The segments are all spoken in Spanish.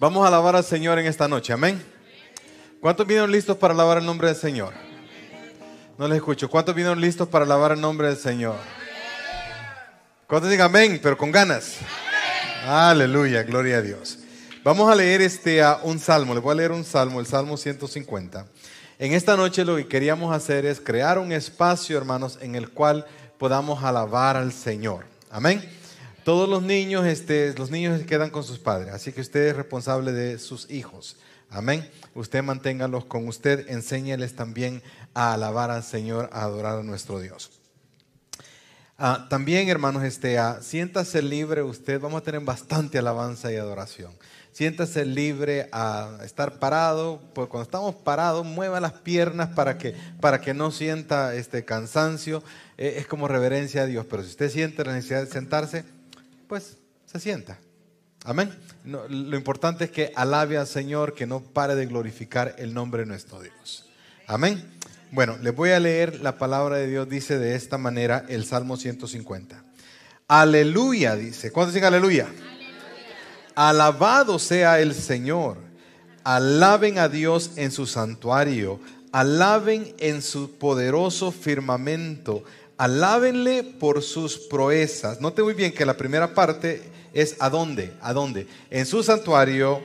Vamos a alabar al Señor en esta noche, amén. ¿Cuántos vinieron listos para alabar el nombre del Señor? No les escucho. ¿Cuántos vinieron listos para alabar el nombre del Señor? ¿Cuántos digan amén, pero con ganas? Aleluya, gloria a Dios. Vamos a leer este a un salmo. Les voy a leer un salmo, el Salmo 150. En esta noche lo que queríamos hacer es crear un espacio, hermanos, en el cual podamos alabar al Señor. Amén. Todos los niños, este, los niños quedan con sus padres, así que usted es responsable de sus hijos. Amén. Usted manténgalos con usted, enséñeles también a alabar al Señor, a adorar a nuestro Dios. Ah, también, hermanos, este, siéntase libre usted, vamos a tener bastante alabanza y adoración. Siéntase libre a estar parado, pues cuando estamos parados, mueva las piernas para que, para que no sienta este cansancio. Eh, es como reverencia a Dios, pero si usted siente la necesidad de sentarse, pues se sienta. Amén. lo importante es que alabe al Señor, que no pare de glorificar el nombre de nuestro Dios. Amén. Bueno, les voy a leer la palabra de Dios, dice de esta manera el Salmo 150. Aleluya, dice. ¿Cuántos dicen aleluya? aleluya? Alabado sea el Señor. Alaben a Dios en su santuario. Alaben en su poderoso firmamento Alábenle por sus proezas. Note muy bien que la primera parte es a dónde, a dónde. En su santuario,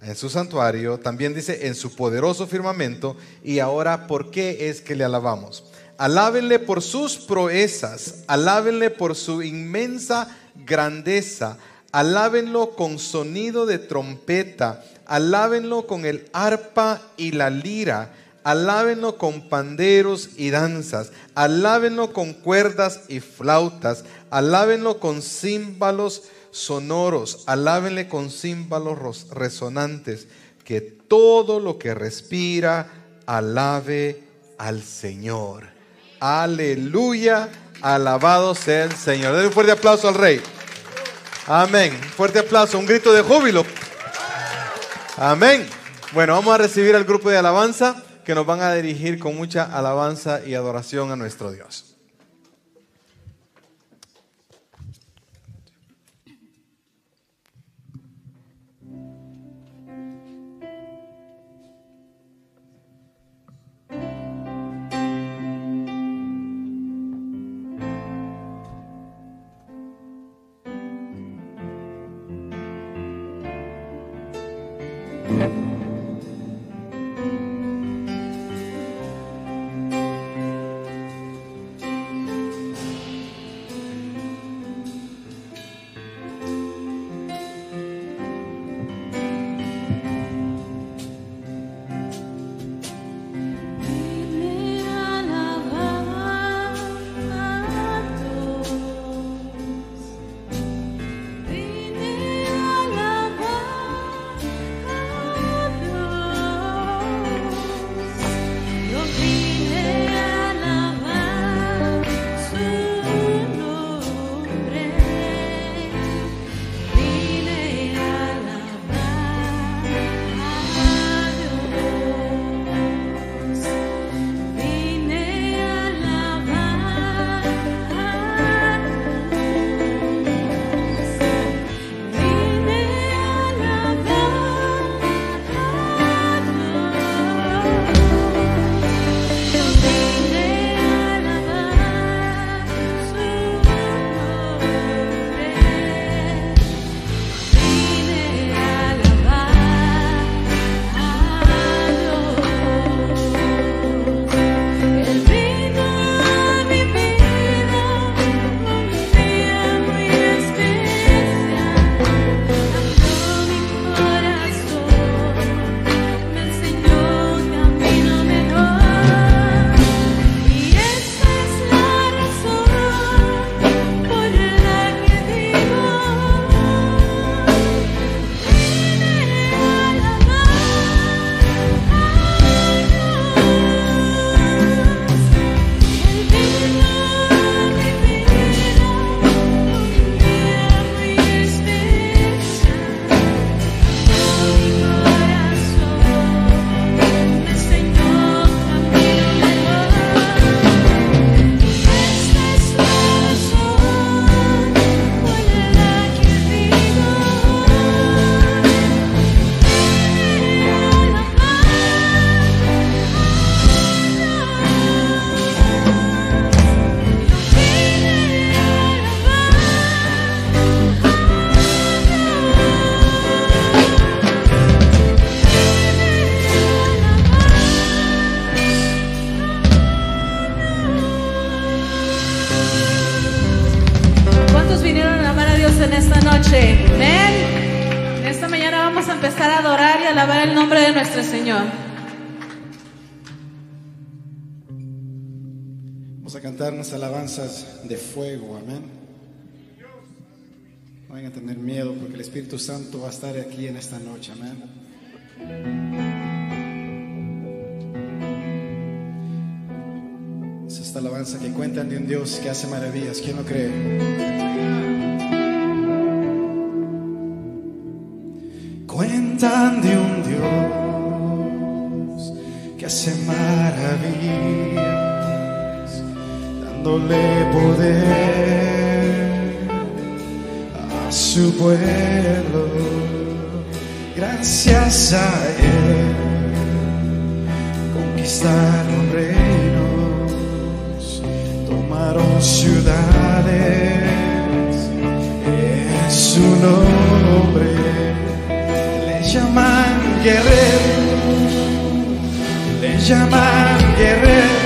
en su santuario, también dice en su poderoso firmamento. Y ahora, ¿por qué es que le alabamos? Alábenle por sus proezas, alábenle por su inmensa grandeza, alábenlo con sonido de trompeta, alábenlo con el arpa y la lira alábenlo con panderos y danzas, alábenlo con cuerdas y flautas, alábenlo con címbalos sonoros, alábenle con címbalos resonantes, que todo lo que respira alabe al Señor. Aleluya, alabado sea el Señor. Denle un fuerte aplauso al Rey. Amén. Fuerte aplauso, un grito de júbilo. Amén. Bueno, vamos a recibir al grupo de alabanza que nos van a dirigir con mucha alabanza y adoración a nuestro Dios. Santo va a estar aquí en esta noche, amén. Es esta alabanza que cuentan de un Dios que hace maravillas. ¿Quién lo cree? Su pueblo. Gracias a Él conquistaron reinos, tomaron ciudades en su nombre. Le llaman guerrero, le llaman guerrero,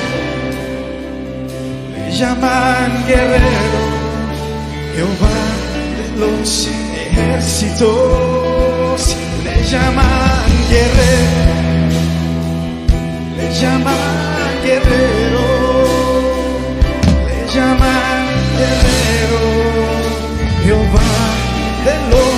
le llaman guerrero, los ejércitos, le llaman guerrero, le llaman guerrero, le llaman guerrero, Jehová de los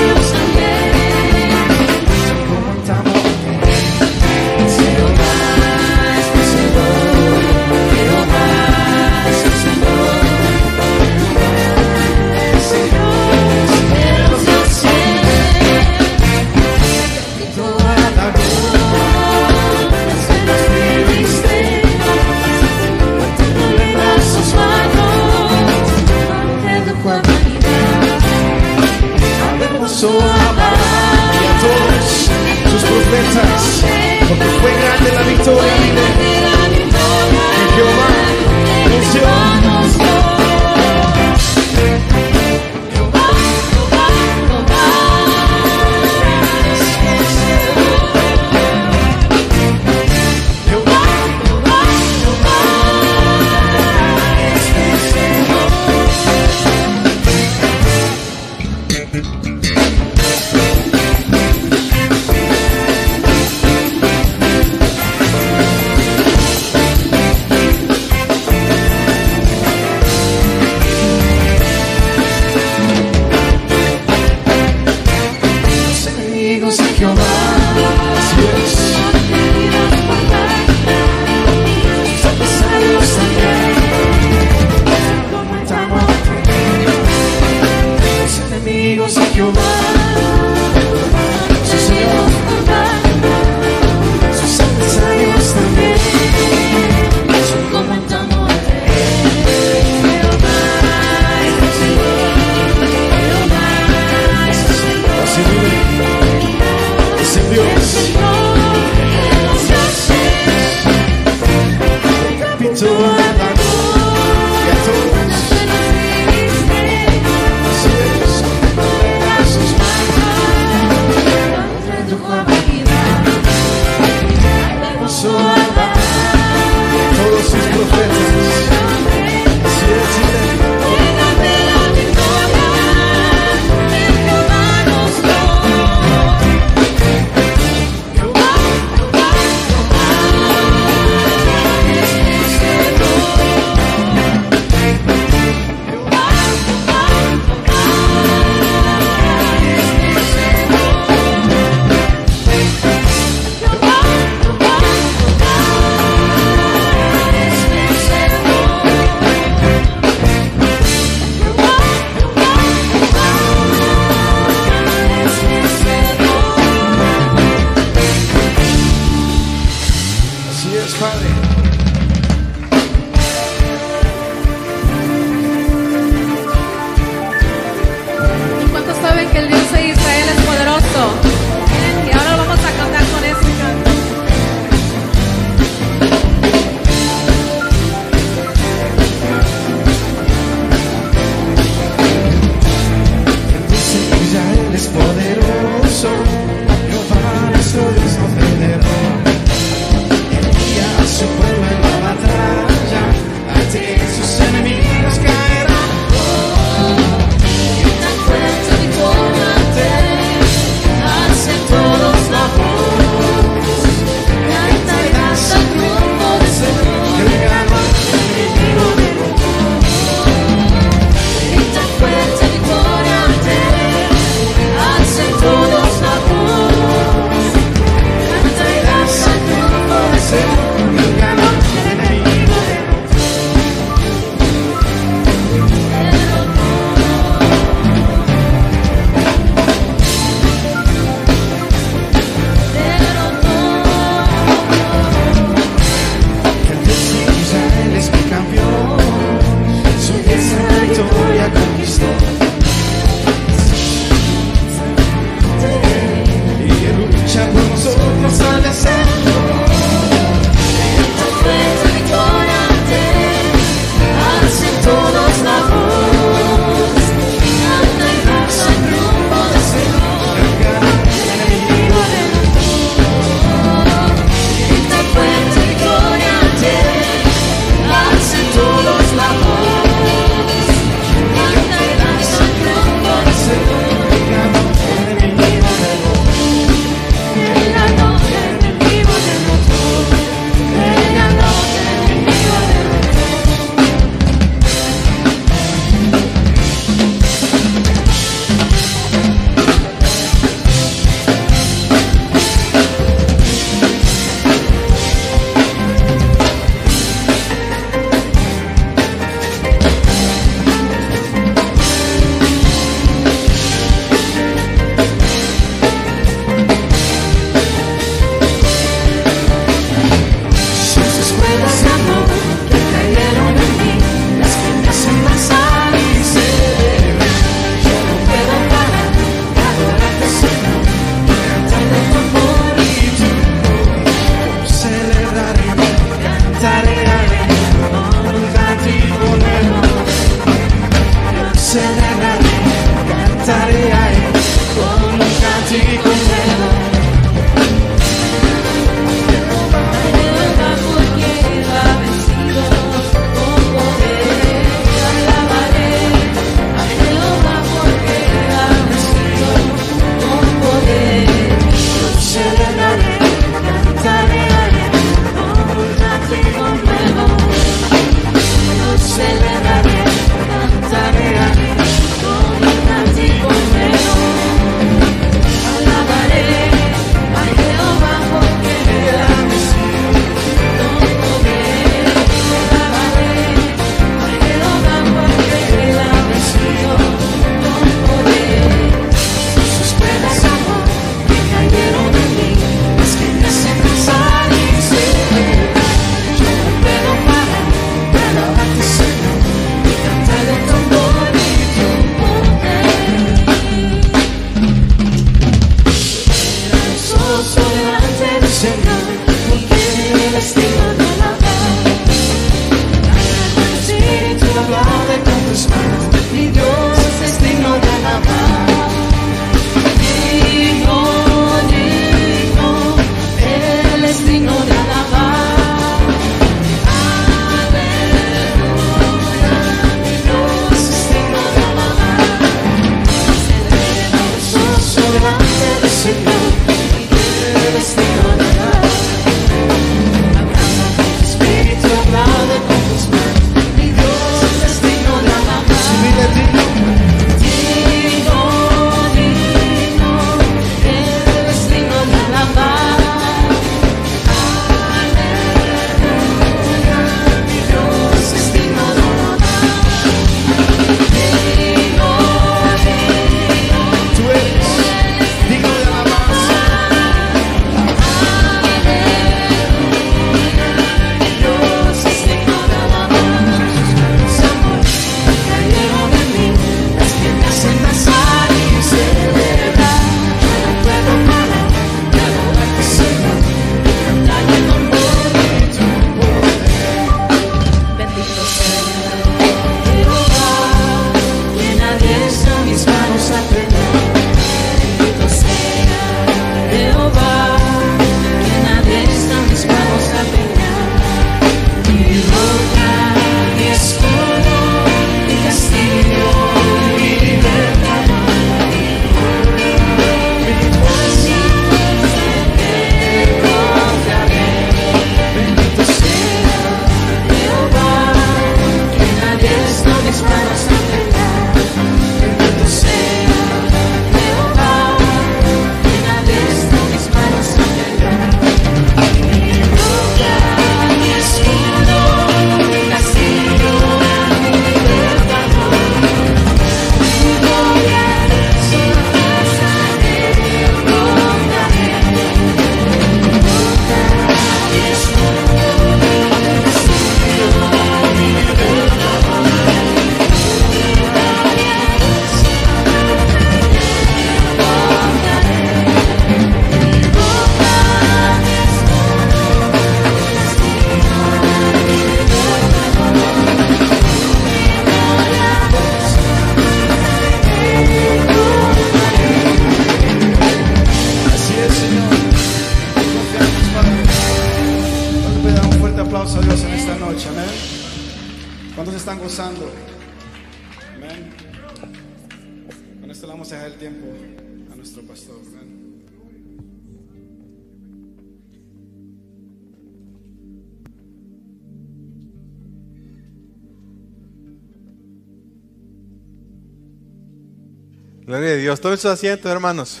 Dios. Todos sus asientos, hermanos.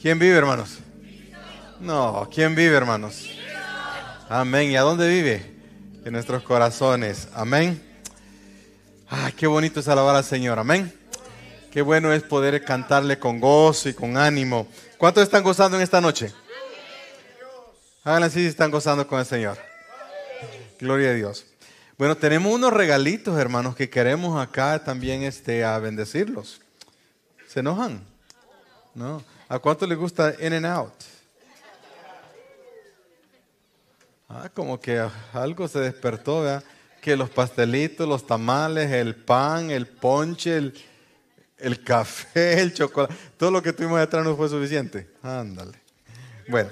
¿Quién vive, hermanos? No, ¿quién vive, hermanos? Amén. ¿Y a dónde vive? En nuestros corazones. Amén. Ah, qué bonito es alabar al Señor. Amén. Qué bueno es poder cantarle con gozo y con ánimo. ¿Cuántos están gozando en esta noche? Háganlo así si están gozando con el Señor. Gloria a Dios. Bueno, tenemos unos regalitos, hermanos, que queremos acá también este, a bendecirlos. ¿Se enojan? ¿No? ¿A cuánto les gusta In and Out? Ah, como que algo se despertó. Que los pastelitos, los tamales, el pan, el ponche, el, el café, el chocolate, todo lo que tuvimos detrás no fue suficiente. Ándale. Bueno,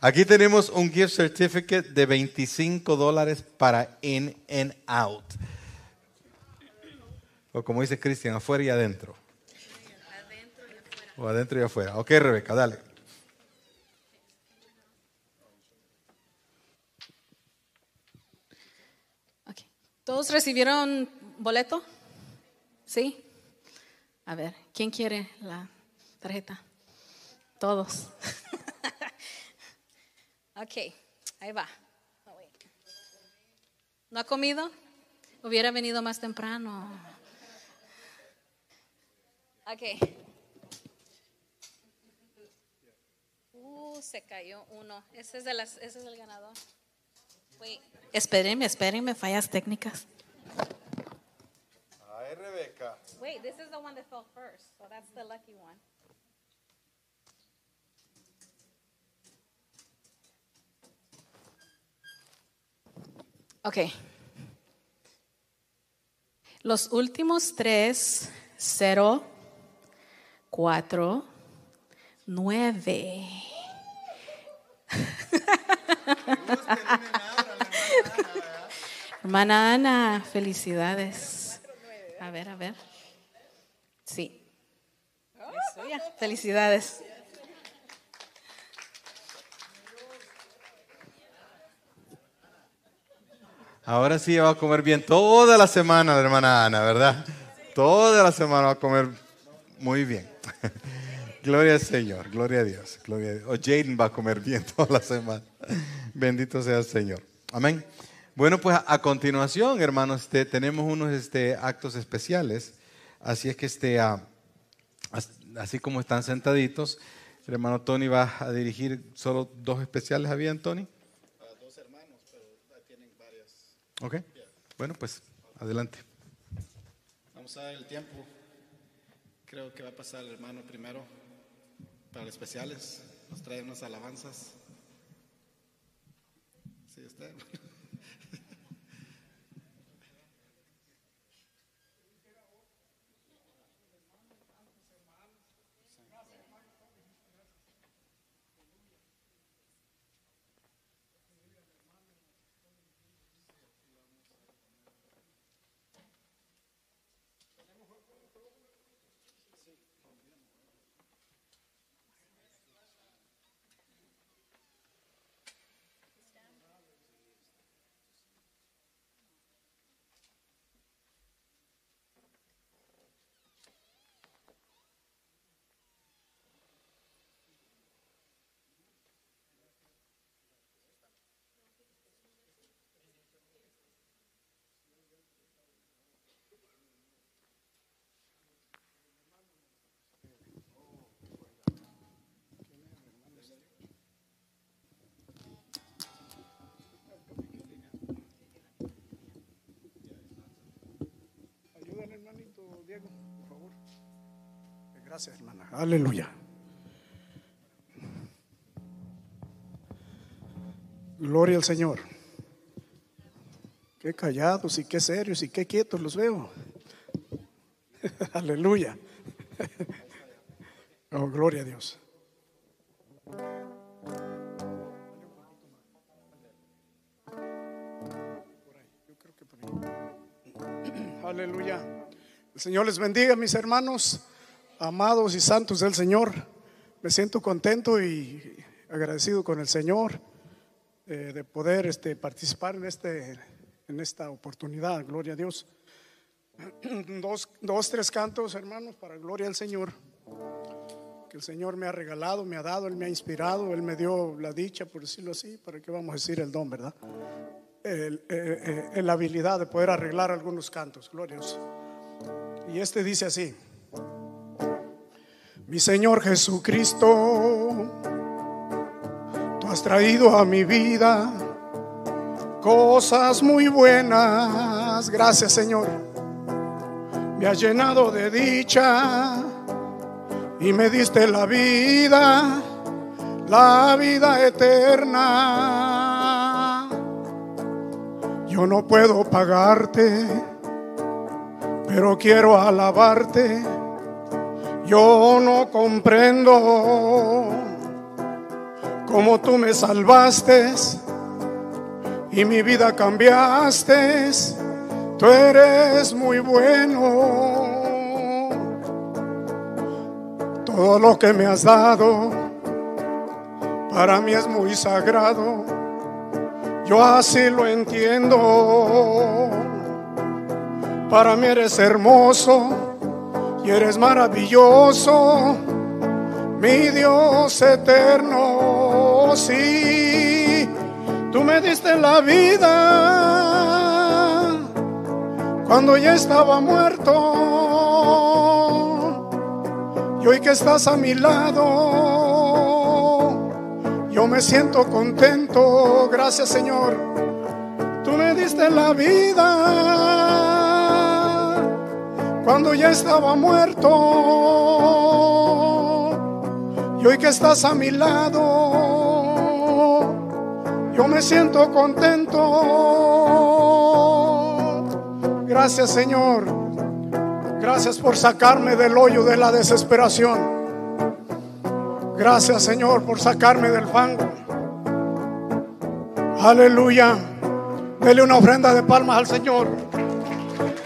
aquí tenemos un gift certificate de 25 dólares para In and Out. O como dice Cristian, afuera y adentro. O adentro y afuera. Ok, Rebeca, dale. Ok. ¿Todos recibieron boleto? ¿Sí? A ver, ¿quién quiere la tarjeta? Todos. ok, ahí va. ¿No ha comido? Hubiera venido más temprano. Ok. Uh, se cayó uno. Ese es, de las, ese es el ganador. Wait. Espérenme, espérenme, fallas técnicas. Ay, Rebeca. Wait, this is the one that fell first, so that's the lucky one. Ok. Los últimos tres, cero, cuatro, nueve. Hermana Ana, felicidades. A ver, a ver. Sí. Felicidades. Ahora sí va a comer bien toda la semana hermana Ana, ¿verdad? Toda la semana va a comer muy bien. Gloria al Señor, gloria a Dios, gloria a Dios. O Jaden va a comer bien toda la semana. Bendito sea el Señor. Amén. Bueno, pues a, a continuación, hermanos, este, tenemos unos este, actos especiales. Así es que este, ah, as- así como están sentaditos, el hermano Tony va a dirigir solo dos especiales. ¿Habían, Tony? dos hermanos, pero tienen varias. Ok. Bueno, pues adelante. Vamos a ver el tiempo. Creo que va a pasar el hermano primero para los especiales. Nos trae unas alabanzas. Sí, usted. por favor? Gracias, hermana. Aleluya. Gloria al Señor. Qué callados y qué serios y qué quietos los veo. Aleluya. Oh, gloria a Dios. El Señor les bendiga, mis hermanos, amados y santos del Señor. Me siento contento y agradecido con el Señor eh, de poder este, participar en, este, en esta oportunidad. Gloria a Dios. Dos, dos, tres cantos, hermanos, para gloria al Señor. Que el Señor me ha regalado, me ha dado, Él me ha inspirado, Él me dio la dicha, por decirlo así, para que vamos a decir el don, ¿verdad? Eh, eh, la habilidad de poder arreglar algunos cantos, glorios. Y este dice así, mi Señor Jesucristo, tú has traído a mi vida cosas muy buenas, gracias Señor, me has llenado de dicha y me diste la vida, la vida eterna. Yo no puedo pagarte, pero quiero alabarte. Yo no comprendo cómo tú me salvaste y mi vida cambiaste. Tú eres muy bueno. Todo lo que me has dado para mí es muy sagrado. Yo así lo entiendo. Para mí eres hermoso y eres maravilloso, mi Dios eterno. Sí, tú me diste la vida cuando ya estaba muerto. Y hoy que estás a mi lado, yo me siento contento. Gracias Señor. Tú me diste la vida cuando ya estaba muerto. Y hoy que estás a mi lado, yo me siento contento. Gracias Señor. Gracias por sacarme del hoyo de la desesperación. Gracias Señor por sacarme del fango. Aleluya. Dele una ofrenda de palmas al Señor.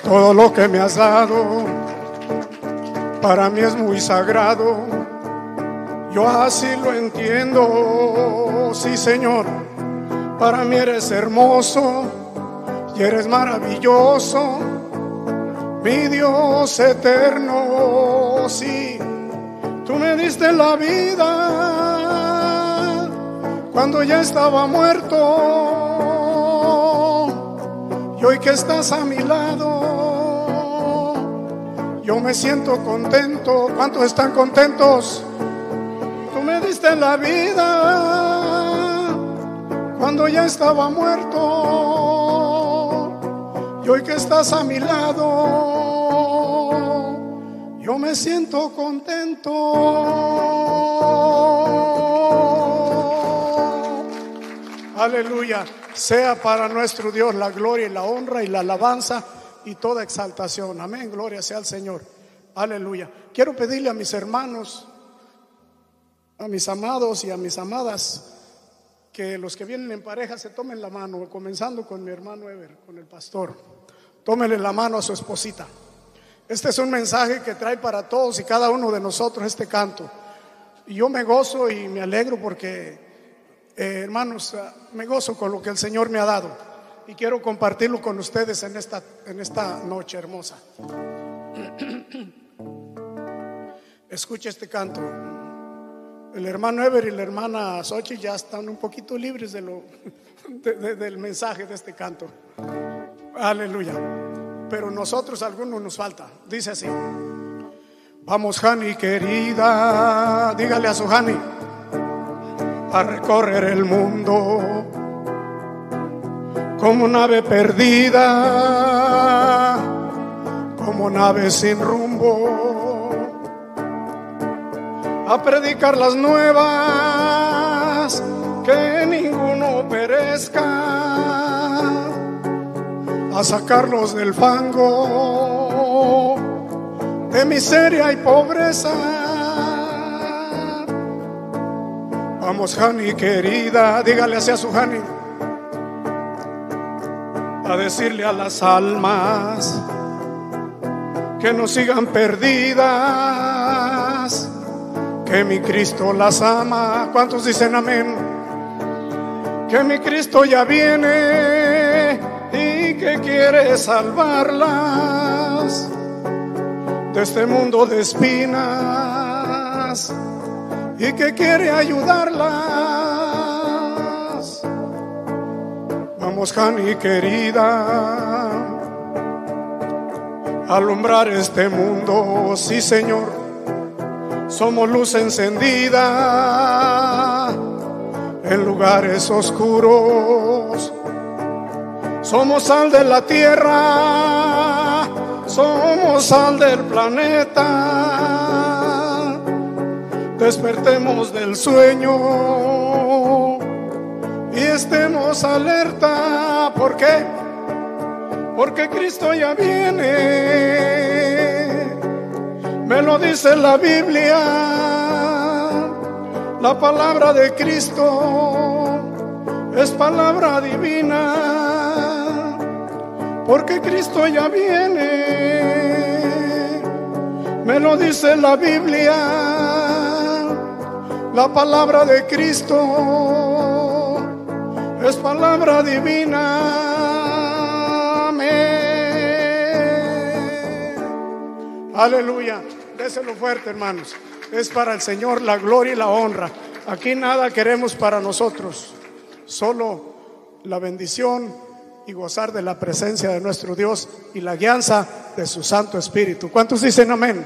Todo lo que me has dado para mí es muy sagrado. Yo así lo entiendo. Sí, Señor. Para mí eres hermoso y eres maravilloso. Mi Dios eterno. Sí, tú me diste la vida cuando ya estaba muerto. Y hoy que estás a mi lado, yo me siento contento. ¿Cuántos están contentos? Tú me diste la vida cuando ya estaba muerto. Y hoy que estás a mi lado, yo me siento contento. Aleluya. Sea para nuestro Dios la gloria y la honra y la alabanza y toda exaltación. Amén. Gloria sea al Señor. Aleluya. Quiero pedirle a mis hermanos, a mis amados y a mis amadas, que los que vienen en pareja se tomen la mano, comenzando con mi hermano Ever, con el pastor. Tómenle la mano a su esposita. Este es un mensaje que trae para todos y cada uno de nosotros este canto. Y yo me gozo y me alegro porque, eh, hermanos, me gozo con lo que el Señor me ha dado. Y quiero compartirlo con ustedes en esta, en esta noche hermosa. Escucha este canto. El hermano Ever y la hermana Sochi ya están un poquito libres de lo, de, de, del mensaje de este canto. Aleluya. Pero nosotros, algunos nos falta. Dice así. Vamos, Hani querida, dígale a su Hani, a recorrer el mundo como nave perdida, como nave sin rumbo. a predicar las nuevas, que ninguno perezca, a sacarlos del fango de miseria y pobreza. Vamos, Hani querida, dígale hacia su Hani, a decirle a las almas que no sigan perdidas, que mi Cristo las ama. ¿Cuántos dicen amén? Que mi Cristo ya viene y que quiere salvarlas de este mundo de espinas y que quiere ayudarlas. Vamos, Jani querida, alumbrar este mundo, sí Señor. Somos luz encendida en lugares oscuros. Somos sal de la tierra, somos sal del planeta. Despertemos del sueño y estemos alerta. ¿Por qué? Porque Cristo ya viene. Me lo dice la Biblia, la palabra de Cristo es palabra divina, porque Cristo ya viene. Me lo dice la Biblia, la palabra de Cristo es palabra divina. Amén. Aleluya. Déselo fuerte, hermanos. Es para el Señor la gloria y la honra. Aquí nada queremos para nosotros. Solo la bendición y gozar de la presencia de nuestro Dios y la guianza de su Santo Espíritu. ¿Cuántos dicen amén?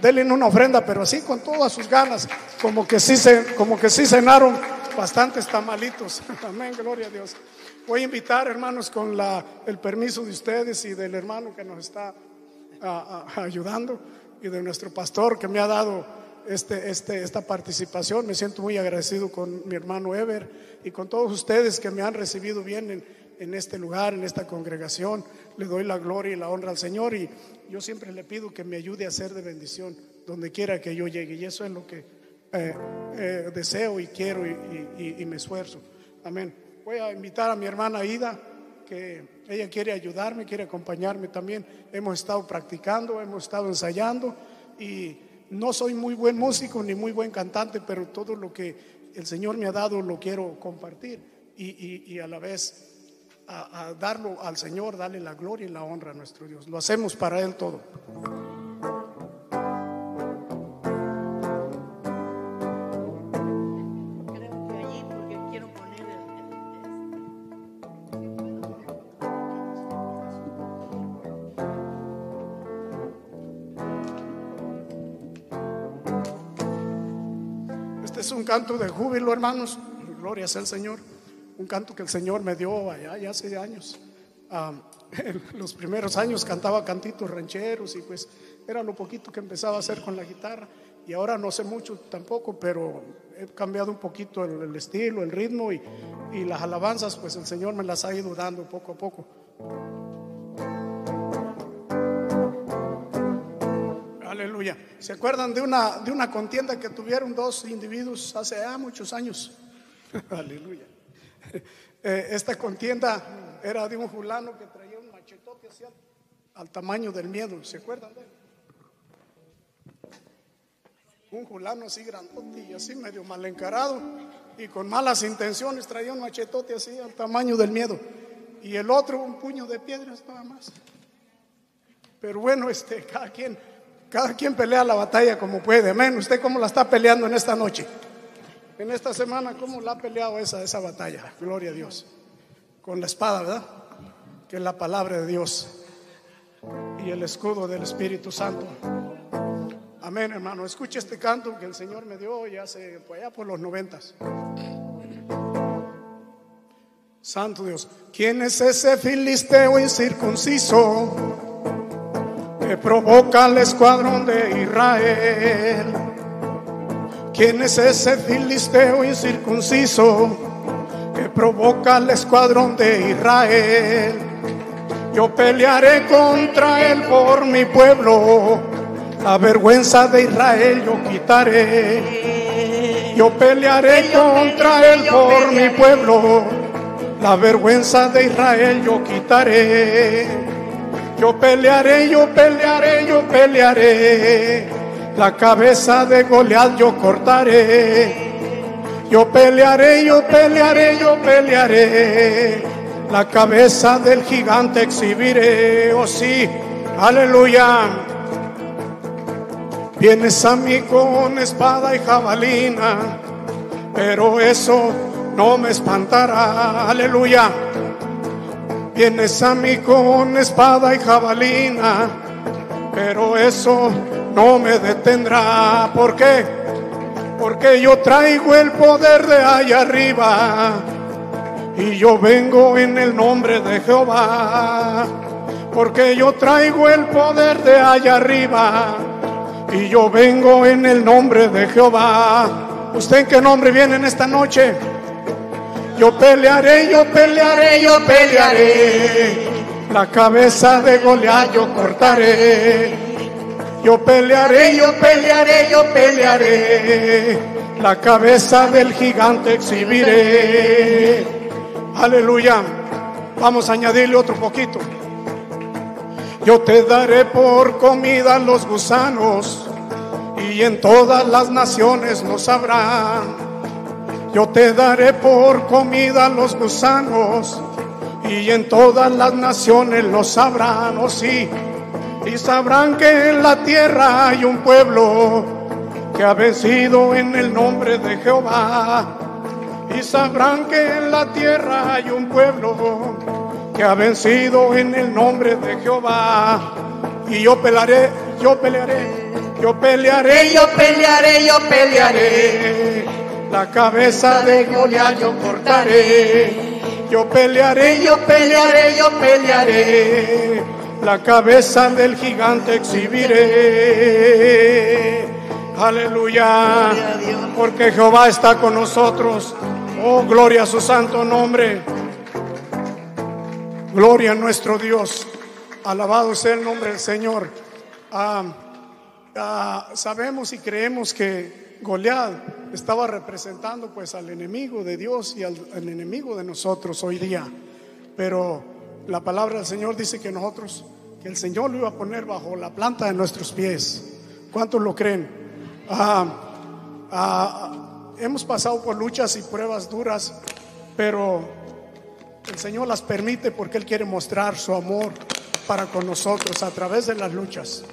Denle una ofrenda, pero así con todas sus ganas, como que sí, como que sí cenaron bastantes tamalitos. Amén, gloria a Dios. Voy a invitar, hermanos, con la, el permiso de ustedes y del hermano que nos está ayudando y de nuestro pastor que me ha dado este, este, esta participación. Me siento muy agradecido con mi hermano Ever y con todos ustedes que me han recibido bien en, en este lugar, en esta congregación. Le doy la gloria y la honra al Señor y yo siempre le pido que me ayude a ser de bendición donde quiera que yo llegue. Y eso es lo que eh, eh, deseo y quiero y, y me esfuerzo. Amén. Voy a invitar a mi hermana Ida que ella quiere ayudarme, quiere acompañarme también. Hemos estado practicando, hemos estado ensayando y no soy muy buen músico ni muy buen cantante, pero todo lo que el Señor me ha dado lo quiero compartir y, a la vez a darlo al Señor, darle la gloria y la honra a nuestro Dios. Lo hacemos para Él todo. Canto de júbilo, hermanos. Gloria sea al Señor. Un canto que el Señor me dio allá ya hace años. Ah, en los primeros años cantaba cantitos rancheros y pues era lo poquito que empezaba a hacer con la guitarra. Y ahora no sé mucho tampoco, pero he cambiado un poquito el, estilo, el ritmo y, y las alabanzas, pues el Señor me las ha ido dando poco a poco. Aleluya. ¿Se acuerdan de una, de una contienda que tuvieron dos individuos hace ah, muchos años? Aleluya. Eh, esta contienda era de un fulano que traía un machetote hacia al tamaño del miedo. ¿Se acuerdan de él? Un fulano así grandote y así medio mal encarado y con malas intenciones traía un machetote así al tamaño del miedo. Y el otro un puño de piedras nada más. Pero bueno, este, cada quien cada quien pelea la batalla como puede. Amén. ¿Usted cómo la está peleando en esta noche? En esta semana, ¿cómo la ha peleado esa, esa batalla? Gloria a Dios. Con la espada, ¿verdad? Que es la palabra de Dios. Y el escudo del Espíritu Santo. Amén, hermano. Escuche este canto que el Señor me dio ya hace, pues allá por los noventas. Santo Dios. ¿Quién es ese filisteo incircunciso? Que provoca el escuadrón de Israel. ¿Quién es ese filisteo incircunciso que provoca el escuadrón de Israel? Yo pelearé contra él por mi pueblo, la vergüenza de Israel yo quitaré. Yo pelearé contra él por mi pueblo, la vergüenza de Israel yo quitaré. Yo pelearé, yo pelearé, yo pelearé. La cabeza de Goliat yo cortaré. Yo pelearé, yo pelearé, yo pelearé. La cabeza del gigante exhibiré. Oh sí, aleluya. Vienes a mí con espada y jabalina, pero eso no me espantará. Aleluya. Vienes a mí con espada y jabalina, pero eso no me detendrá. ¿Por qué? Porque yo traigo el poder de allá arriba y yo vengo en el nombre de Jehová. Porque yo traigo el poder de allá arriba y yo vengo en el nombre de Jehová. ¿Usted en qué nombre viene en esta noche? Yo pelearé, yo pelearé, yo pelearé. La cabeza de Goliat yo cortaré. Yo pelearé, yo pelearé, yo pelearé. La cabeza del gigante exhibiré. Aleluya. Vamos a añadirle otro poquito. Yo te daré por comida los gusanos y en todas las naciones lo sabrán. Yo te daré por comida los gusanos y en todas las naciones lo sabrán, oh sí. Y sabrán que en la tierra hay un pueblo que ha vencido en el nombre de Jehová. Y sabrán que en la tierra hay un pueblo que ha vencido en el nombre de Jehová. Y yo pelearé, yo pelearé, yo pelearé, yo pelearé, yo pelearé. La cabeza de Goliat yo cortaré. Yo pelearé, yo pelearé, yo pelearé. La cabeza del gigante exhibiré. Aleluya. Porque Jehová está con nosotros. Oh, gloria a su santo nombre. Gloria a nuestro Dios. Alabado sea el nombre del Señor. Ah, ah, sabemos y creemos que Goliat estaba representando pues al enemigo de Dios y al, enemigo de nosotros hoy día. Pero la palabra del Señor dice que nosotros, que el Señor lo iba a poner bajo la planta de nuestros pies. ¿Cuántos lo creen? Ah, ah, hemos pasado por luchas y pruebas duras, pero el Señor las permite porque Él quiere mostrar su amor para con nosotros a través de las luchas,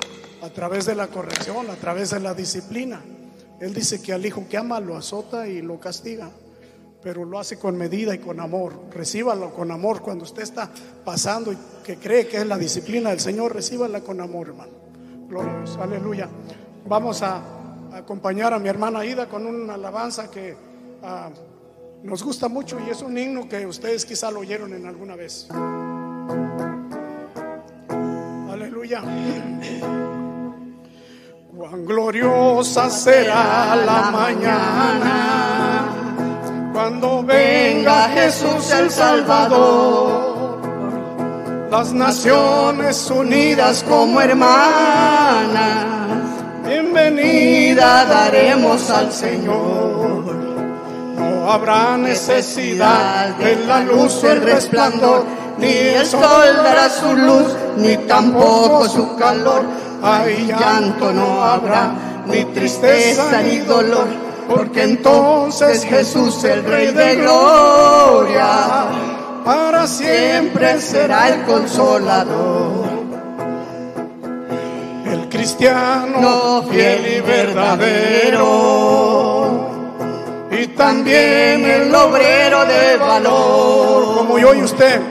a través de la corrección, a través de la disciplina. Él dice que al hijo que ama lo azota y lo castiga, pero lo hace con medida y con amor. Recíbalo con amor cuando usted está pasando y que cree que es la disciplina del Señor, recíbala con amor, hermano. Dios, aleluya. Vamos a, a acompañar a mi hermana Ida con una alabanza que ah, nos gusta mucho y es un himno que ustedes quizá lo oyeron en alguna vez. Aleluya. Cuán gloriosa será la mañana cuando venga Jesús el Salvador. Las naciones unidas como hermanas, bienvenida daremos al Señor. No habrá necesidad de la luz o el resplandor, ni el su luz, ni tampoco su calor. Ay, llanto no habrá, ni tristeza ni dolor, porque entonces Jesús, el Rey de Gloria, para siempre será el consolador. El cristiano fiel y verdadero, y también el obrero de valor, como yo y usted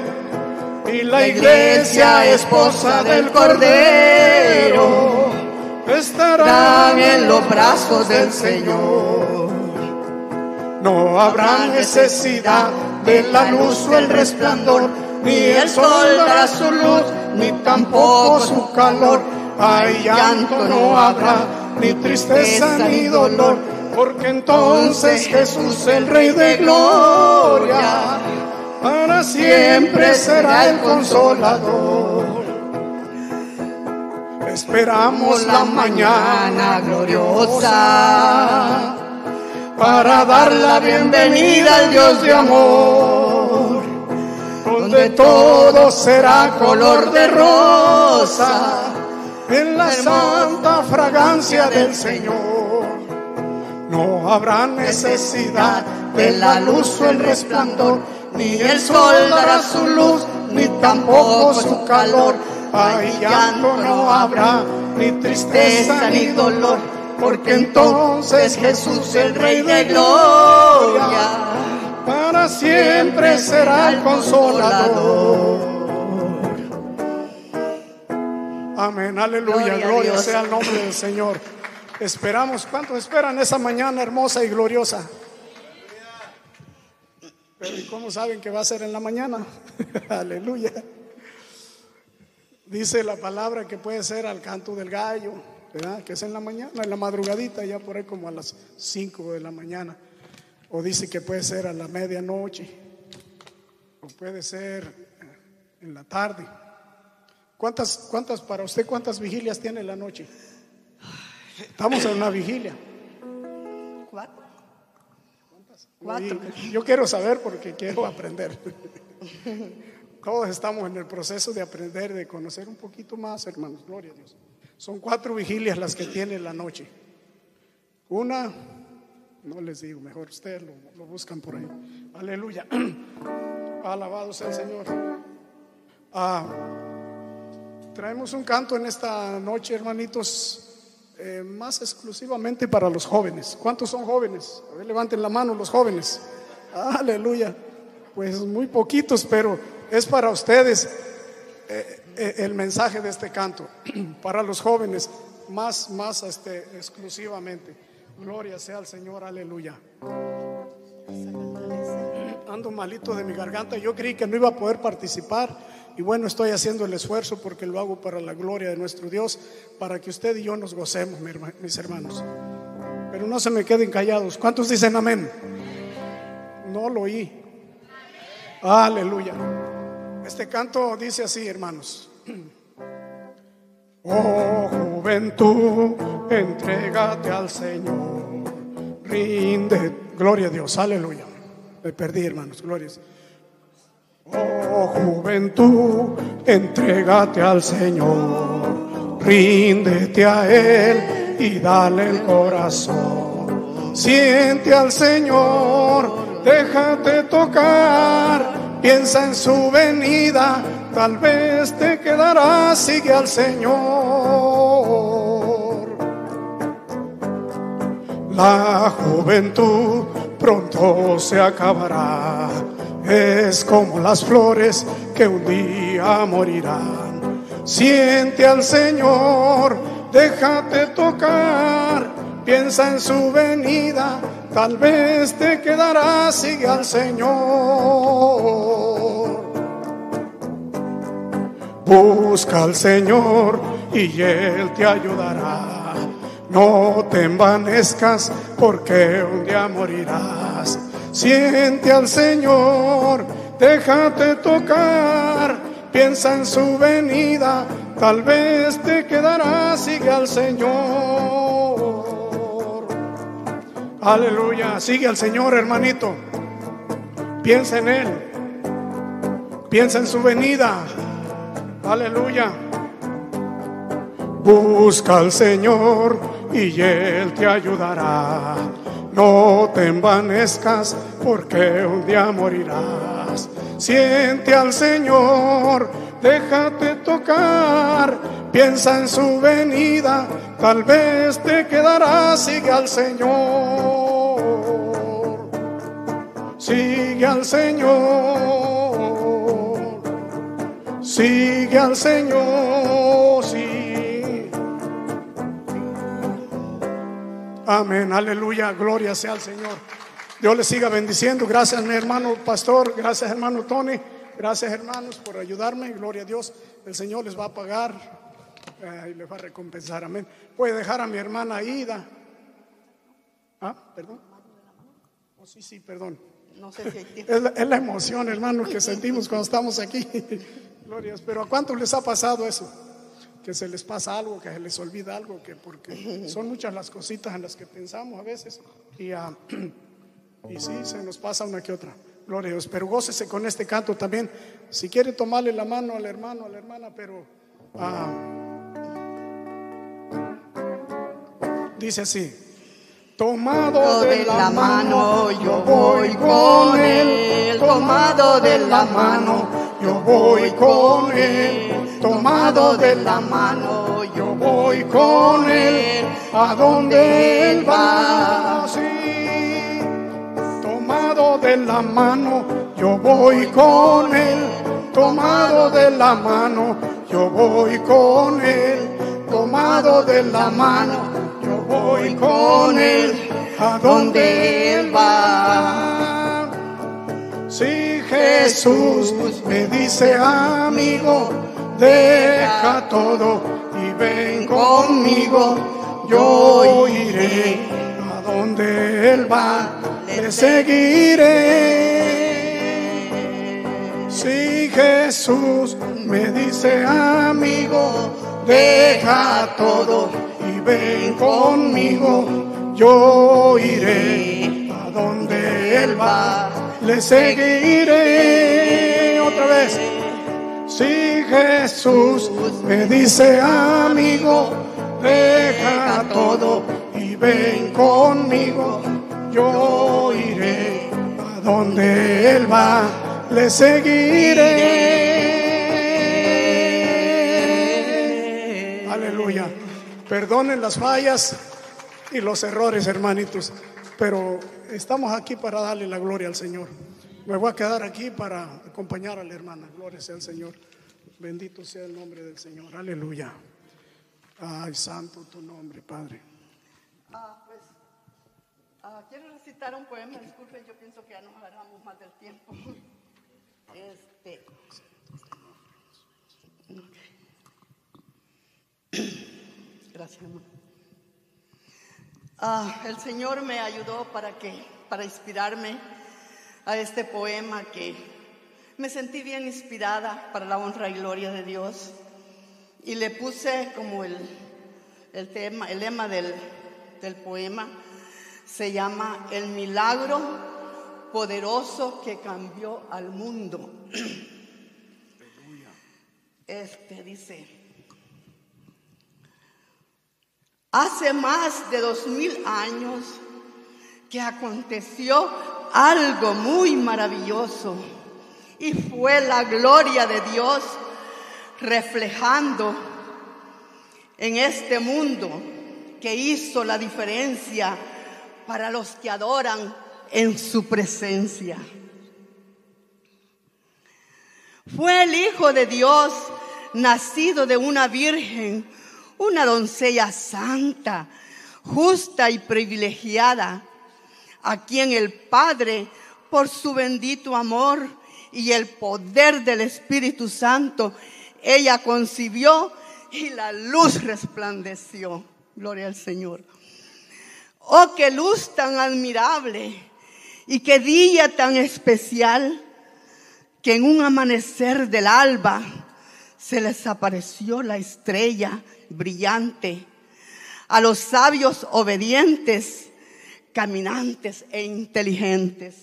y la iglesia esposa del Cordero estará en los brazos del Señor. No habrá necesidad de la luz o el resplandor, ni el sol dará su luz, ni tampoco su calor. Ay, llanto no habrá, ni tristeza ni dolor, porque entonces Jesús el Rey de Gloria para siempre será el consolador. Esperamos la mañana gloriosa para dar la bienvenida al Dios de amor, donde todo será color de rosa en la santa fragancia del Señor. No habrá necesidad de la luz o el resplandor, ni el sol dará su luz, ni tampoco su calor. Ay, llanto no habrá, ni tristeza ni dolor, porque entonces Jesús, el Rey de Gloria, para siempre será el consolador. Amén, aleluya, Gloria sea el nombre del Señor. Esperamos, ¿cuántos esperan esa mañana hermosa y gloriosa? Pero ¿y cómo saben que va a ser en la mañana? aleluya. Dice la palabra que puede ser al canto del gallo, ¿verdad? Que es en la mañana, en la madrugadita, ya por ahí como a las 5 de la mañana. O dice que puede ser a la medianoche, o puede ser en la tarde. ¿Cuántas, cuántas, para usted, cuántas vigilias tiene en la noche? Estamos en una vigilia. Cuatro. Cuatro. Y yo quiero saber porque quiero aprender. Todos estamos en el proceso de aprender, de conocer un poquito más, hermanos. Gloria a Dios. Son cuatro vigilias las que tiene la noche. Una, no les digo, mejor ustedes lo, buscan por ahí. Aleluya. Alabado sea el Señor. Ah, traemos un canto en esta noche, hermanitos, eh, más exclusivamente para los jóvenes. ¿Cuántos son jóvenes? A ver, levanten la mano los jóvenes. Aleluya. Pues muy poquitos, pero es para ustedes eh, eh, el mensaje de este canto, para los jóvenes, más, más este, exclusivamente. Gloria sea al Señor, aleluya. Ando malito de mi garganta, yo creí que no iba a poder participar y bueno, estoy haciendo el esfuerzo porque lo hago para la gloria de nuestro Dios, para que usted y yo nos gocemos, mis hermanos. Pero no se me queden callados. ¿Cuántos dicen amén? No lo oí. Aleluya. Este canto dice así, hermanos. Oh juventud, entrégate al Señor, rinde, gloria a Dios, aleluya. Me perdí, hermanos, glorias. Oh juventud, entrégate al Señor, ríndete a Él y dale el corazón. Siente al Señor, déjate tocar, piensa en su venida, tal vez te quedarás, sigue al Señor. La juventud pronto se acabará. Es como las flores que un día morirán. Siente al Señor, déjate tocar. Piensa en su venida, tal vez te quedarás. Sigue al Señor. Busca al Señor y Él te ayudará. No te envanezcas porque un día morirás. Siente al Señor, déjate tocar. Piensa en su venida, tal vez te quedarás. Sigue al Señor. Aleluya, sigue al Señor, hermanito. Piensa en Él. Piensa en su venida. Aleluya. Busca al Señor y Él te ayudará. No te envanezcas porque un día morirás. Siente al Señor, déjate tocar. Piensa en su venida, tal vez te quedarás. Sigue al Señor. Sigue al Señor. Sigue al Señor, sí. Amén, aleluya, gloria sea al Señor. Dios les siga bendiciendo. Gracias, mi hermano pastor. Gracias, hermano Tony. Gracias, hermanos, por ayudarme. Gloria a Dios. El Señor les va a pagar y les va a recompensar. Amén. Puede dejar a mi hermana Ida. Ah, perdón. Oh, sí, sí, perdón. No sé si hay. Es la, es la emoción, hermano, que sentimos cuando estamos aquí. Glorias. Pero ¿a cuántos les ha pasado eso? Que se les pasa algo, que se les olvida algo, que porque son muchas las cositas en las que pensamos a veces. Y, ah, y sí, se nos pasa una que otra. Gloria a Dios. Pero gócese con este canto también. Si quiere tomarle la mano al hermano, a la hermana, pero ah, dice así. Tomado de la mano yo voy con él, tomado de la mano yo voy con él, tomado de la mano yo voy con él, a donde él va. Sí, tomado de la mano, yo voy con él. Tomado de la mano, yo voy con él. Tomado de la mano, voy con él. A donde él va. Si Jesús me dice, amigo, deja todo y ven conmigo, yo iré a donde Él va, le seguiré. Si Jesús me dice, amigo, deja todo ven conmigo, yo iré a donde Él va, le seguiré. Otra vez. Si Jesús me dice, amigo, deja todo y ven conmigo, yo iré a donde Él va, le seguiré. Aleluya. Perdonen las fallas y los errores, hermanitos, pero estamos aquí para darle la gloria al Señor. Me voy a quedar aquí para acompañar a la hermana. Gloria sea al Señor. Bendito sea el nombre del Señor. Aleluya. Ay, santo tu nombre, Padre. Ah, pues, ah, quiero recitar un poema, disculpen, yo pienso que ya nos agarramos más del tiempo. Este. ok. Gracias, hermano. Ah, el Señor me ayudó para que, para inspirarme a este poema que me sentí bien inspirada para la honra y gloria de Dios. Y le puse como el, el tema, el lema del, del poema, se llama El milagro poderoso que cambió al mundo. Este dice, hace más de dos mil años que aconteció algo muy maravilloso y fue la gloria de Dios reflejando en este mundo que hizo la diferencia para los que adoran en su presencia. Fue el Hijo de Dios nacido de una virgen, una doncella santa, justa y privilegiada, a quien el Padre, por su bendito amor y el poder del Espíritu Santo, ella concibió y la luz resplandeció. Gloria al Señor. Oh, qué luz tan admirable y qué día tan especial que en un amanecer del alba se les apareció la estrella brillante a los sabios obedientes, caminantes e inteligentes.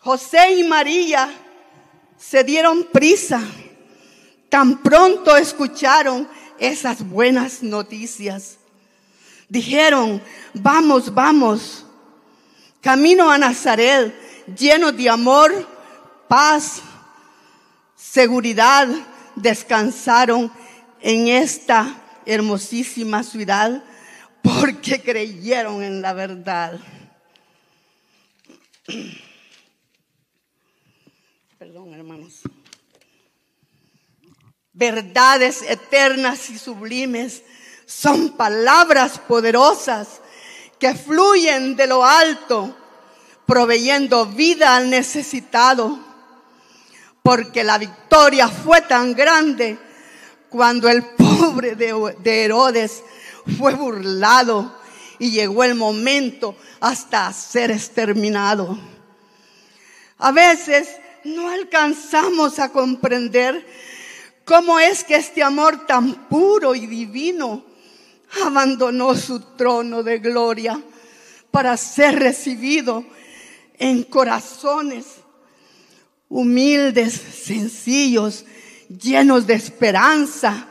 José y María se dieron prisa, tan pronto escucharon esas buenas noticias. Dijeron, vamos, vamos, camino a Nazaret, lleno de amor, paz, seguridad, descansaron en esta hermosísima ciudad porque creyeron en la verdad. Perdón, hermanos. Verdades eternas y sublimes son palabras poderosas que fluyen de lo alto, proveyendo vida al necesitado, porque la victoria fue tan grande cuando el pobre de, de Herodes fue burlado y llegó el momento hasta ser exterminado. A veces no alcanzamos a comprender cómo es que este amor tan puro y divino abandonó su trono de gloria para ser recibido en corazones humildes, sencillos, llenos de esperanza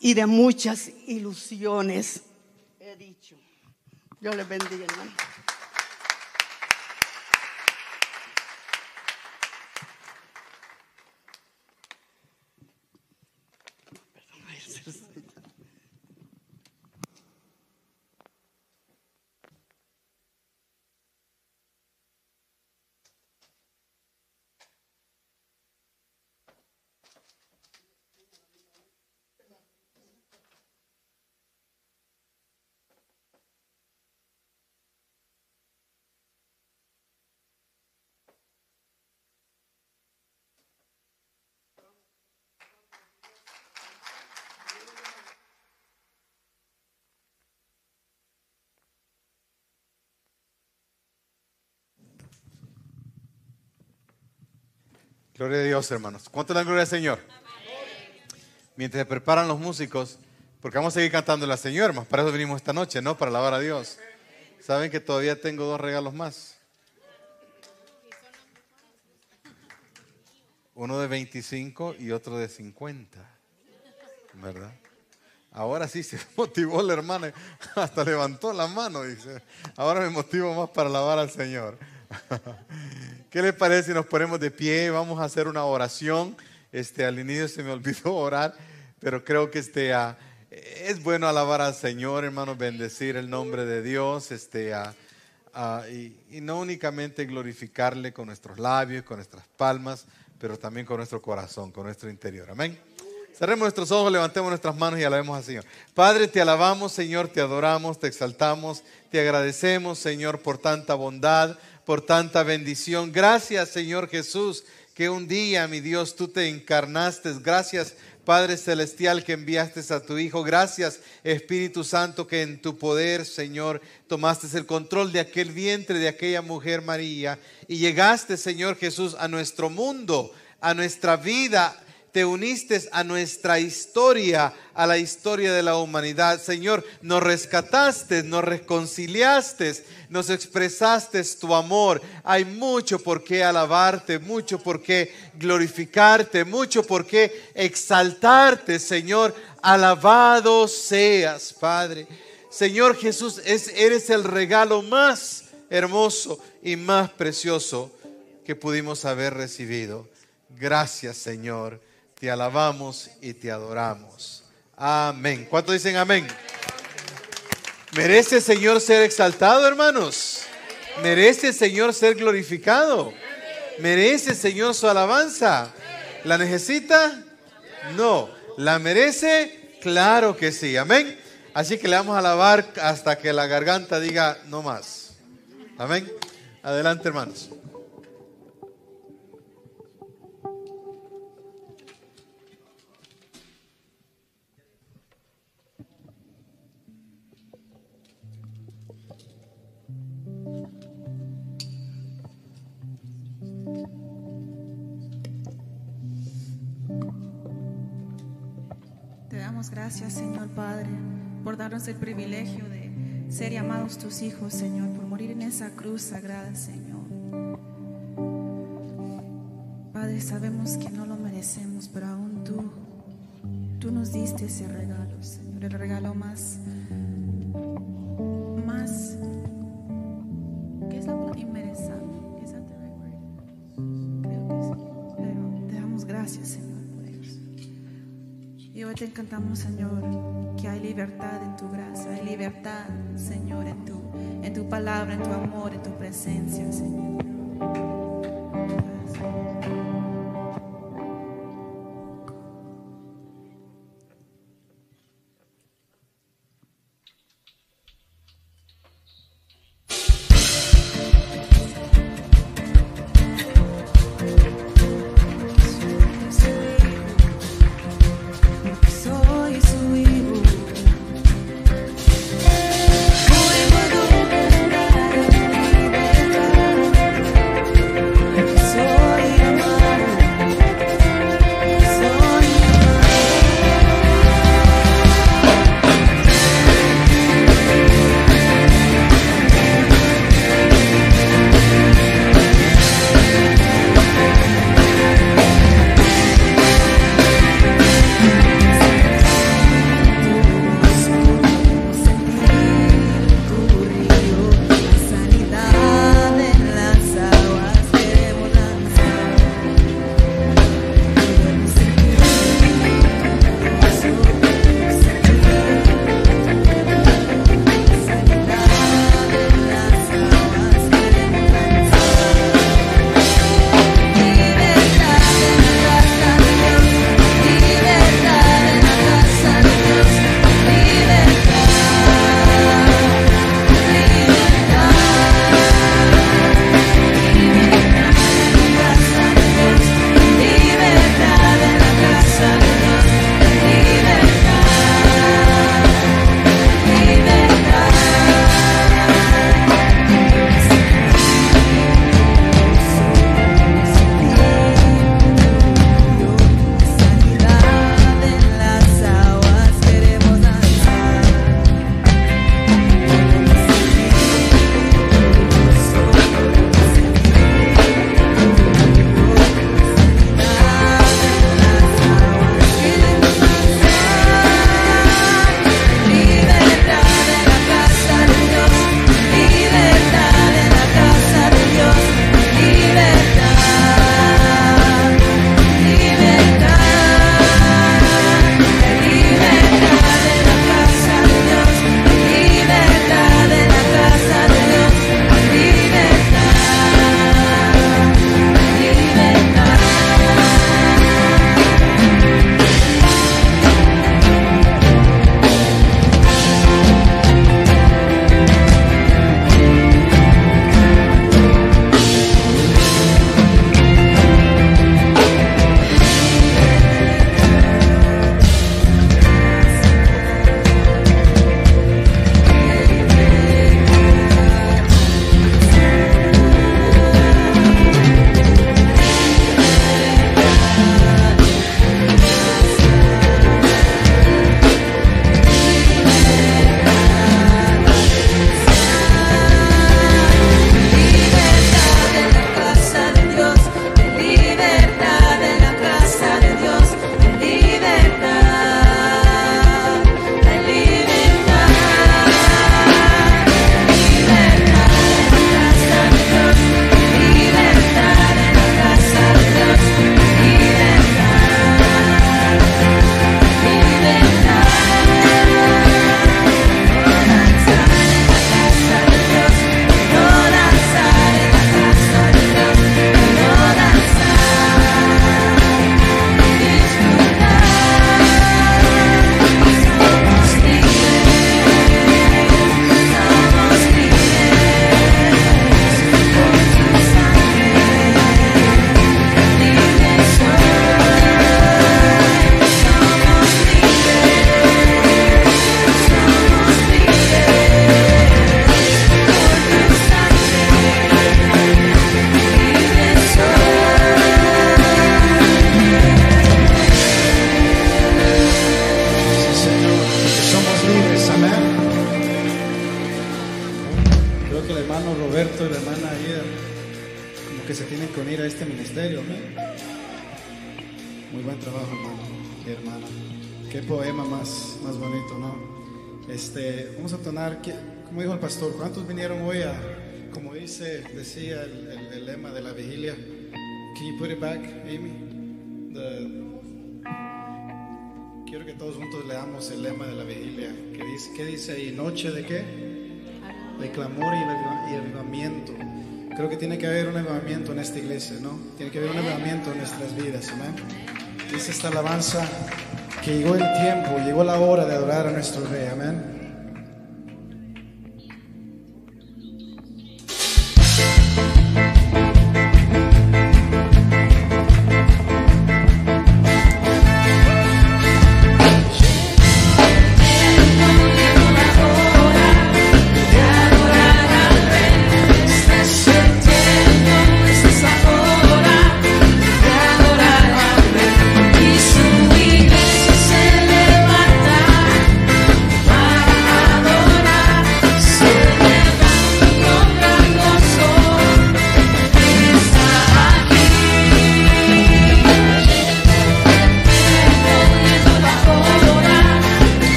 y de muchas ilusiones. He dicho. Dios les bendiga, Gloria a Dios, hermanos. ¿Cuánto la gloria al Señor? Mientras se preparan los músicos, porque vamos a seguir cantando la Señor, hermanos. Para eso venimos esta noche, ¿no? Para alabar a Dios. Saben que todavía tengo dos regalos más. Uno de 25 y otro de 50. ¿Verdad? Ahora sí se motivó la hermana, hasta levantó la mano, dice. Ahora me motivo más para alabar al Señor. ¿Qué les parece si nos ponemos de pie? Vamos a hacer una oración. Este, al inicio se me olvidó orar, pero creo que este, ah, es bueno alabar al Señor, hermanos, bendecir el nombre de Dios, este, ah, ah, y, y no únicamente glorificarle con nuestros labios, con nuestras palmas, pero también con nuestro corazón, con nuestro interior. Amén. Cerremos nuestros ojos, levantemos nuestras manos y alabemos al Señor. Padre, te alabamos, Señor, te adoramos, te exaltamos, te agradecemos, Señor, por tanta bondad, por tanta bendición. Gracias, Señor Jesús, que un día, mi Dios, tú te encarnaste. Gracias, Padre Celestial, que enviaste a tu Hijo. Gracias, Espíritu Santo, que en tu poder, Señor, tomaste el control de aquel vientre, de aquella mujer María, y llegaste, Señor Jesús, a nuestro mundo, a nuestra vida, te uniste a nuestra historia, a la historia de la humanidad. Señor, nos rescataste, nos reconciliaste, nos expresaste tu amor. Hay mucho por qué alabarte, mucho por qué glorificarte, mucho por qué exaltarte, Señor. Alabado seas, Padre. Señor Jesús, es, eres el regalo más hermoso y más precioso que pudimos haber recibido. Gracias, Señor te alabamos y te adoramos. Amén. ¿Cuántos dicen amén? ¿Merece el Señor ser exaltado, hermanos? ¿Merece el Señor ser glorificado? ¿Merece el Señor su alabanza? ¿La necesita? No. ¿La merece? Claro que sí. Amén. Así que le vamos a alabar hasta que la garganta diga no más. Amén. Adelante, hermanos. Gracias, Señor Padre, por darnos el privilegio de ser llamados tus hijos, Señor, por morir en esa cruz sagrada, Señor. Padre, sabemos que no lo merecemos, pero aún tú, tú nos diste ese regalo, Señor, el regalo más, Señor, que hay libertad en tu gracia, hay libertad, Señor, en tu, en tu palabra, en tu amor, en tu presencia, Señor. ¿no? Tiene que haber un avivamiento en nuestras vidas, amén. Dice esta alabanza que llegó el tiempo, llegó la hora de adorar a nuestro Rey, amén.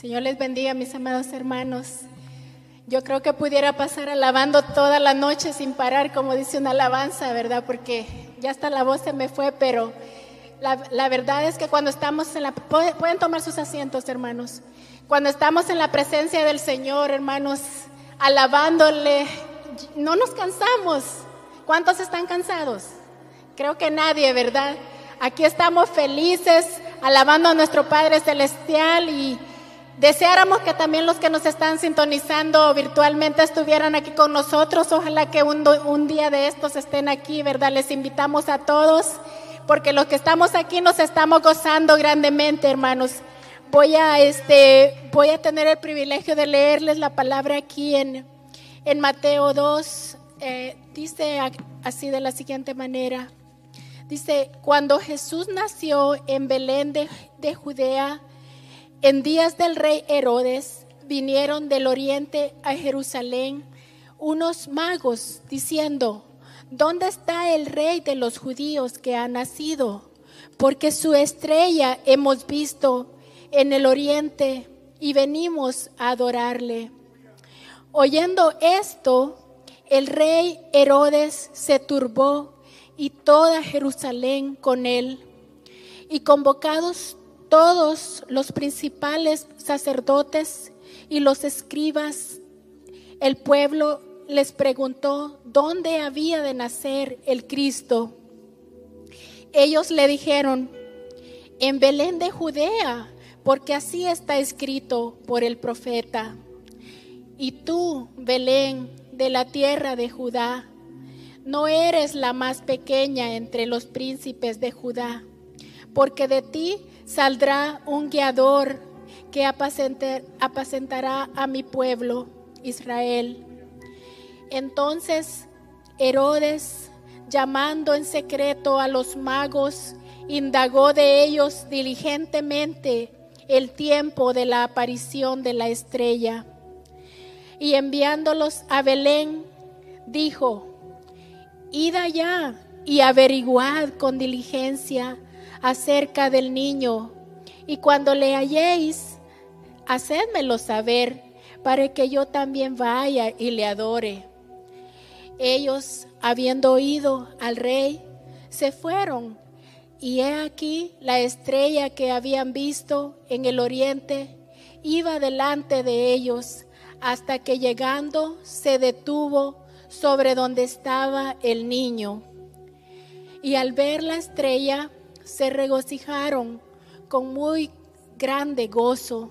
Señor les bendiga, mis amados hermanos. Yo creo que pudiera pasar alabando toda la noche sin parar, como dice una alabanza, ¿verdad? Porque ya hasta la voz se me fue, pero la, verdad es que cuando estamos en la... Pueden tomar sus asientos, hermanos. Cuando estamos en la presencia del Señor, hermanos, alabándole, no nos cansamos. ¿Cuántos están cansados? Creo que nadie, ¿verdad? Aquí estamos felices, alabando a nuestro Padre Celestial y deseáramos que también los que nos están sintonizando virtualmente estuvieran aquí con nosotros. Ojalá que un, día de estos estén aquí, ¿verdad? Les invitamos a todos, porque los que estamos aquí nos estamos gozando grandemente, hermanos. Voy a, este, voy a tener el privilegio de leerles la palabra aquí en, en Mateo 2. eh, dice así de la siguiente manera. Dice, cuando Jesús nació en Belén de, de Judea, en días del rey Herodes, vinieron del oriente a Jerusalén unos magos diciendo, ¿dónde está el rey de los judíos que ha nacido? Porque su estrella hemos visto en el oriente y venimos a adorarle. Oyendo esto, el rey Herodes se turbó y toda Jerusalén con él. Y convocados todos los principales sacerdotes y los escribas, el pueblo les preguntó dónde había de nacer el Cristo. Ellos le dijeron, en Belén de Judea, porque así está escrito por el profeta. Y tú, Belén, de la tierra de Judá, no eres la más pequeña entre los príncipes de Judá, porque de ti saldrá un guiador que apacentará a mi pueblo, Israel. Entonces Herodes, llamando en secreto a los magos, indagó de ellos diligentemente el tiempo de la aparición de la estrella. Y enviándolos a Belén, dijo, Id allá y averiguad con diligencia acerca del niño, y cuando le halléis, hacedmelo saber, para que yo también vaya y le adore. Ellos, habiendo oído al rey, se fueron y he aquí la estrella que habían visto en el oriente iba delante de ellos hasta que llegando se detuvo sobre donde estaba el niño. Y al ver la estrella se regocijaron con muy grande gozo.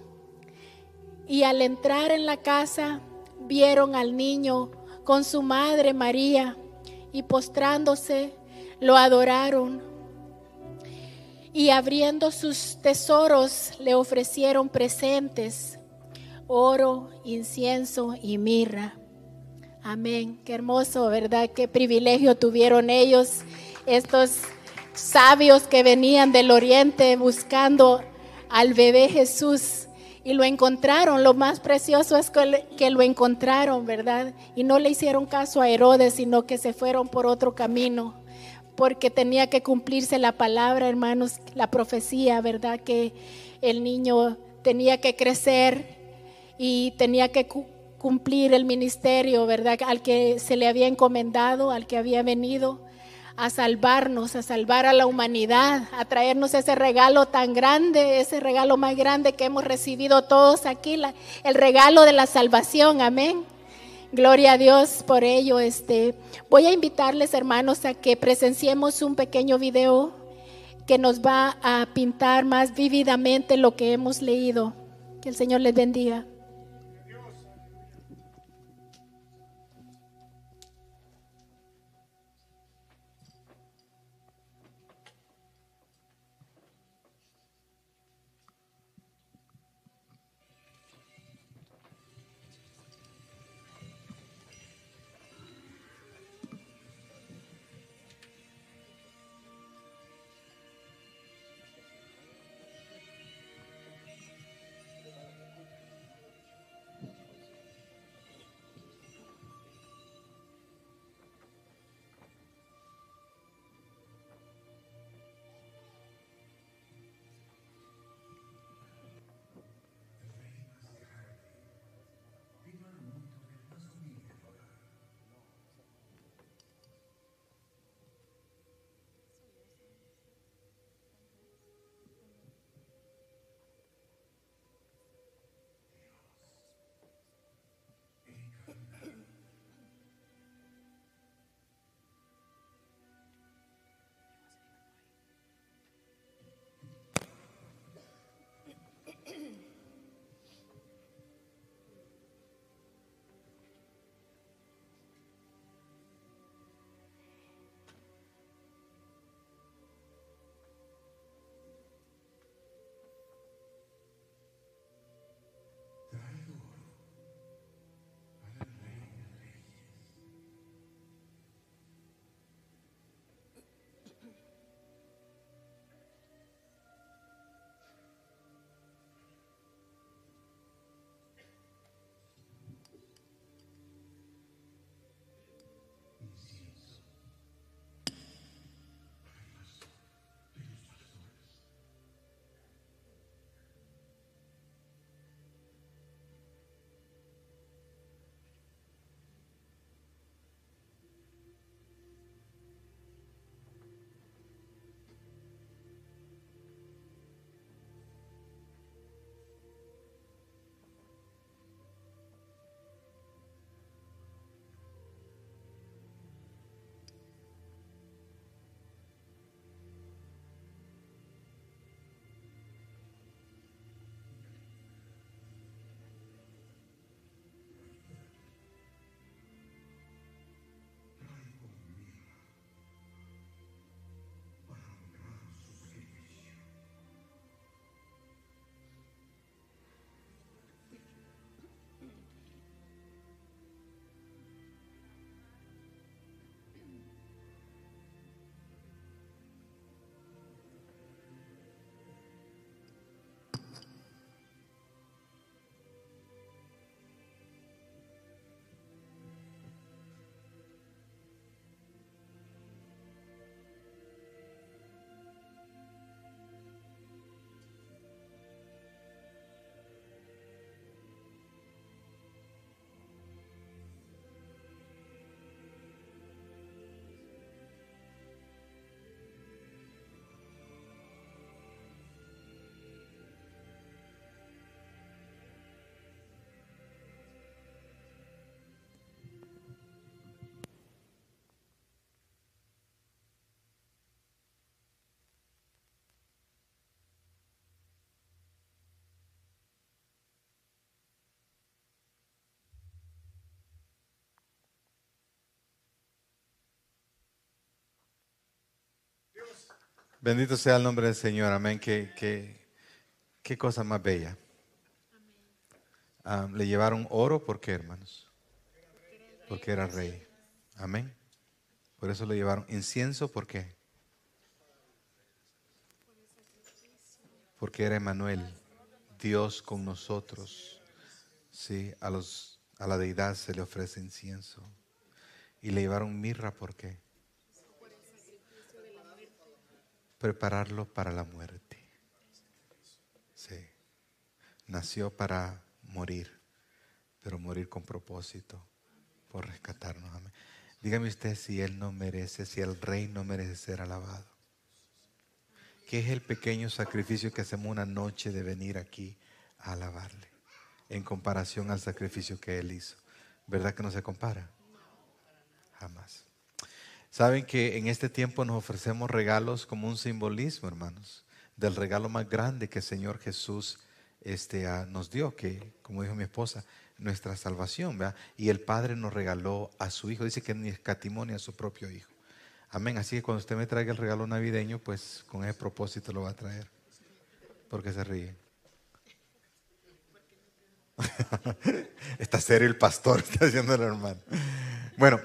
Y al entrar en la casa vieron al niño con su madre María y postrándose lo adoraron y abriendo sus tesoros le ofrecieron presentes, oro, incienso y mirra. Amén. Qué hermoso, ¿verdad? Qué privilegio tuvieron ellos, estos sabios que venían del oriente buscando al bebé Jesús y lo encontraron. Lo más precioso es que lo encontraron, ¿verdad? Y no le hicieron caso a Herodes, sino que se fueron por otro camino porque tenía que cumplirse la palabra, hermanos, la profecía, ¿verdad? Que el niño tenía que crecer y tenía que cumplir el ministerio, ¿verdad? Al que se le había encomendado, al que había venido a salvarnos, a salvar a la humanidad, a traernos ese regalo tan grande, ese regalo más grande que hemos recibido todos aquí, el regalo de la salvación, amén. Gloria a Dios por ello. Este, voy a invitarles, hermanos, a que presenciemos un pequeño video que nos va a pintar más vívidamente lo que hemos leído. Que el Señor les bendiga. Bendito sea el nombre del Señor, amén. Qué, qué, qué cosa más bella. Ah, le llevaron oro, ¿por qué, hermanos? Porque era rey. Amén. Por eso le llevaron incienso, ¿por qué? Porque era Emanuel, Dios con nosotros. Sí, a, los, a la deidad se le ofrece incienso. Y le llevaron mirra, ¿por qué? Prepararlo para la muerte. Sí. Nació para morir, pero morir con propósito, por rescatarnos. Dígame usted si Él no merece, si el Rey no merece ser alabado. ¿Qué es el pequeño sacrificio que hacemos una noche de venir aquí a alabarle en comparación al sacrificio que Él hizo? ¿Verdad que no se compara? Jamás. Saben que en este tiempo nos ofrecemos regalos como un simbolismo, hermanos, del regalo más grande que el Señor Jesús este, ah, nos dio, que, como dijo mi esposa, nuestra salvación. ¿verdad? Y el Padre nos regaló a su Hijo. Dice que ni escatimó ni a su propio Hijo. Amén. Así que cuando usted me traiga el regalo navideño, pues con ese propósito lo va a traer. Porque se ríe. está serio el pastor, está diciendo el hermano. Bueno,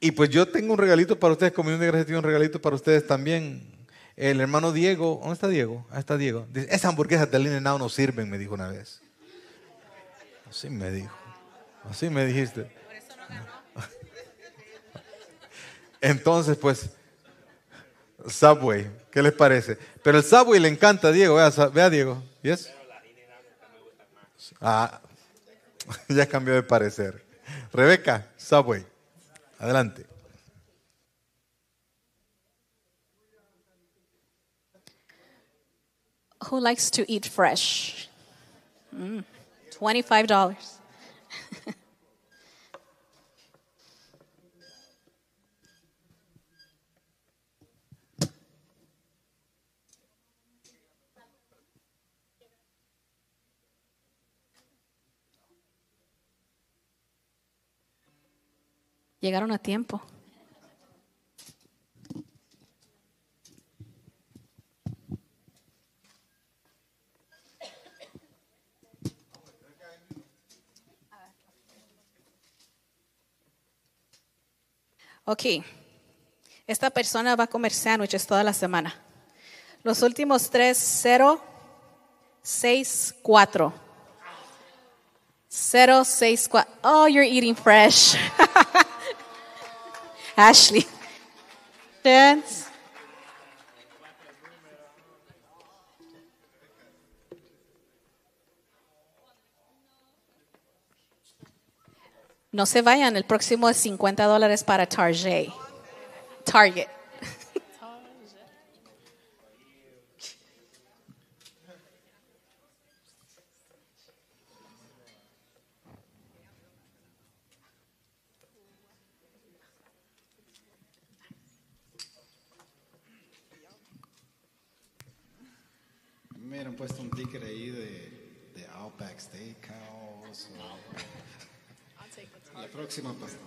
y pues yo tengo un regalito para ustedes, Comunión de Gracia tiene un regalito para ustedes también. El hermano Diego, ¿dónde está Diego? Ahí está Diego. Dice, esas hamburguesas de Line no sirven, me dijo una vez. Así me dijo. Así me dijiste. Entonces, pues, Subway, ¿qué les parece? Pero el Subway le encanta a Diego, vea, vea Diego. ¿Yes? Ah, ya cambió de parecer. Rebeca, Subway. Adelante. Who likes to eat fresh? Mm, $25. Llegaron a tiempo. Ok, esta persona va a comer sándwiches toda la semana. Los últimos tres, 0, 6, 4. 0, 6, 4. Oh, you're eating fresh. Ashley. Chance. No se vayan, el próximo es 50 dólares para Target. Target. Me hubieran puesto un ticket ahí de, de Outback Steakhouse. o- La próxima, pastor.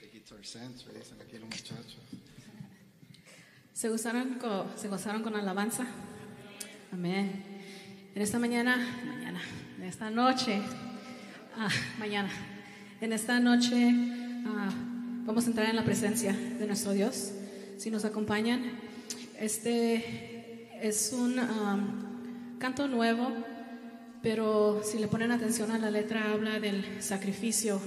De Guitar Center, dicen aquí los muchachos. ¿Se gozaron con, se gozaron con alabanza? Amén. En esta mañana, mañana, en esta noche, ah, mañana, en esta noche ah, vamos a entrar en la presencia de nuestro Dios. Si nos acompañan, este es un canto nuevo, pero si le ponen atención a la letra, habla del sacrificio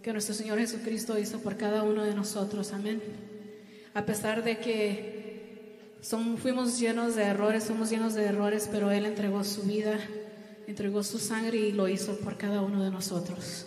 que nuestro Señor Jesucristo hizo por cada uno de nosotros. Amén. A pesar de que son, fuimos llenos de errores, somos llenos de errores, pero Él entregó su vida, entregó su sangre y lo hizo por cada uno de nosotros.